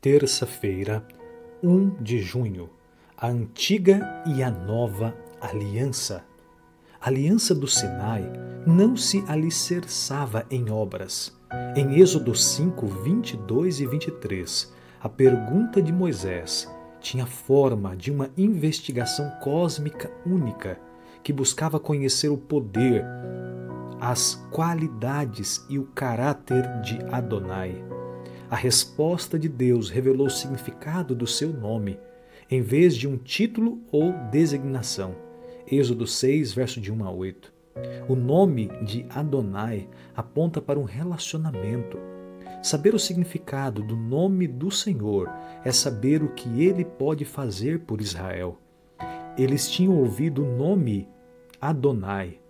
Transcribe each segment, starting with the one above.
terça-feira, 1 de junho, a antiga e a nova aliança. A aliança do Sinai não se alicerçava em obras. Em Êxodo 5, 22 e 23, a pergunta de Moisés tinha forma de uma investigação cósmica única que buscava conhecer o poder, as qualidades e o caráter de Adonai. A resposta de Deus revelou o significado do seu nome, em vez de um título ou designação. Êxodo 6, verso de 1 a 8. O nome de Adonai aponta para um relacionamento. Saber o significado do nome do Senhor é saber o que ele pode fazer por Israel. Eles tinham ouvido o nome Adonai,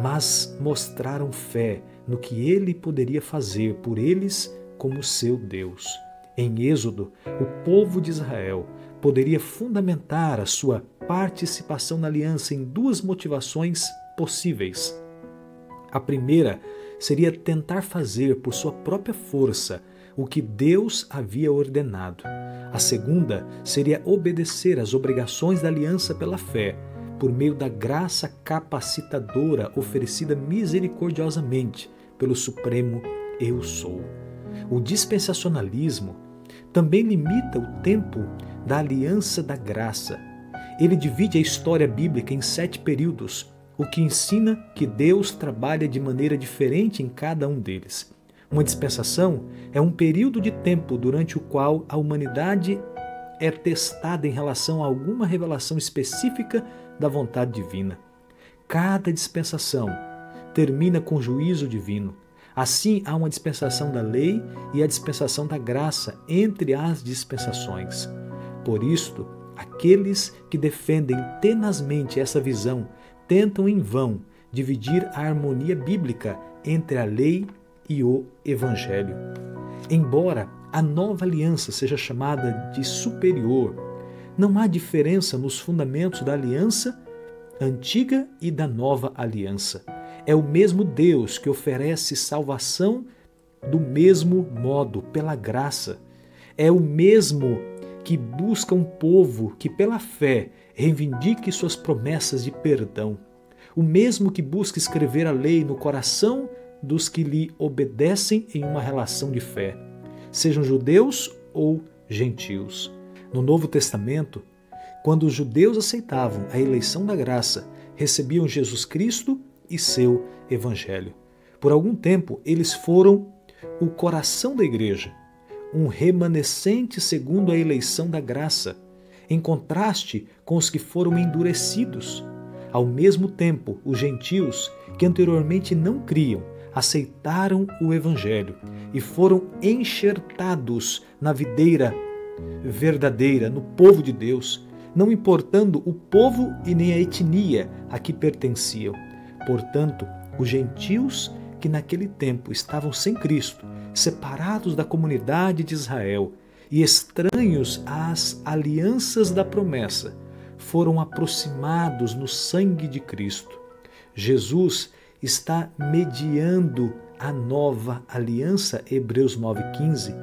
mas mostraram fé no que ele poderia fazer por eles como seu Deus. Em Êxodo, o povo de Israel poderia fundamentar a sua participação na aliança em duas motivações possíveis. A primeira seria tentar fazer por sua própria força o que Deus havia ordenado. A segunda seria obedecer às obrigações da aliança pela fé, por meio da graça capacitadora oferecida misericordiosamente pelo Supremo Eu Sou. O dispensacionalismo também limita o tempo da aliança da graça. Ele divide a história bíblica em sete períodos, o que ensina que Deus trabalha de maneira diferente em cada um deles. Uma dispensação é um período de tempo durante o qual a humanidade é testada em relação a alguma revelação específica da vontade divina. Cada dispensação termina com juízo divino. Assim, há uma dispensação da lei e a dispensação da graça entre as dispensações. Por isto, aqueles que defendem tenazmente essa visão tentam em vão dividir a harmonia bíblica entre a lei e o evangelho. Embora a nova aliança seja chamada de superior, não há diferença nos fundamentos da aliança antiga e da nova aliança. É o mesmo Deus que oferece salvação do mesmo modo, pela graça. É o mesmo que busca um povo que, pela fé, reivindique suas promessas de perdão. O mesmo que busca escrever a lei no coração dos que lhe obedecem em uma relação de fé, sejam judeus ou gentios. No Novo Testamento, quando os judeus aceitavam a eleição da graça, recebiam Jesus Cristo e seu Evangelho. Por algum tempo, eles foram o coração da igreja, um remanescente segundo a eleição da graça, em contraste com os que foram endurecidos. Ao mesmo tempo, os gentios, que anteriormente não criam, aceitaram o Evangelho e foram enxertados na videira verdadeira, no povo de Deus, não importando o povo e nem a etnia a que pertenciam. Portanto, os gentios que naquele tempo estavam sem Cristo, separados da comunidade de Israel e estranhos às alianças da promessa, foram aproximados no sangue de Cristo. Jesus está mediando a nova aliança, Hebreus 9,15,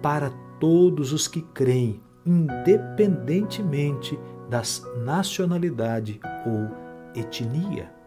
para todos os que creem, independentemente das nacionalidade ou etnia.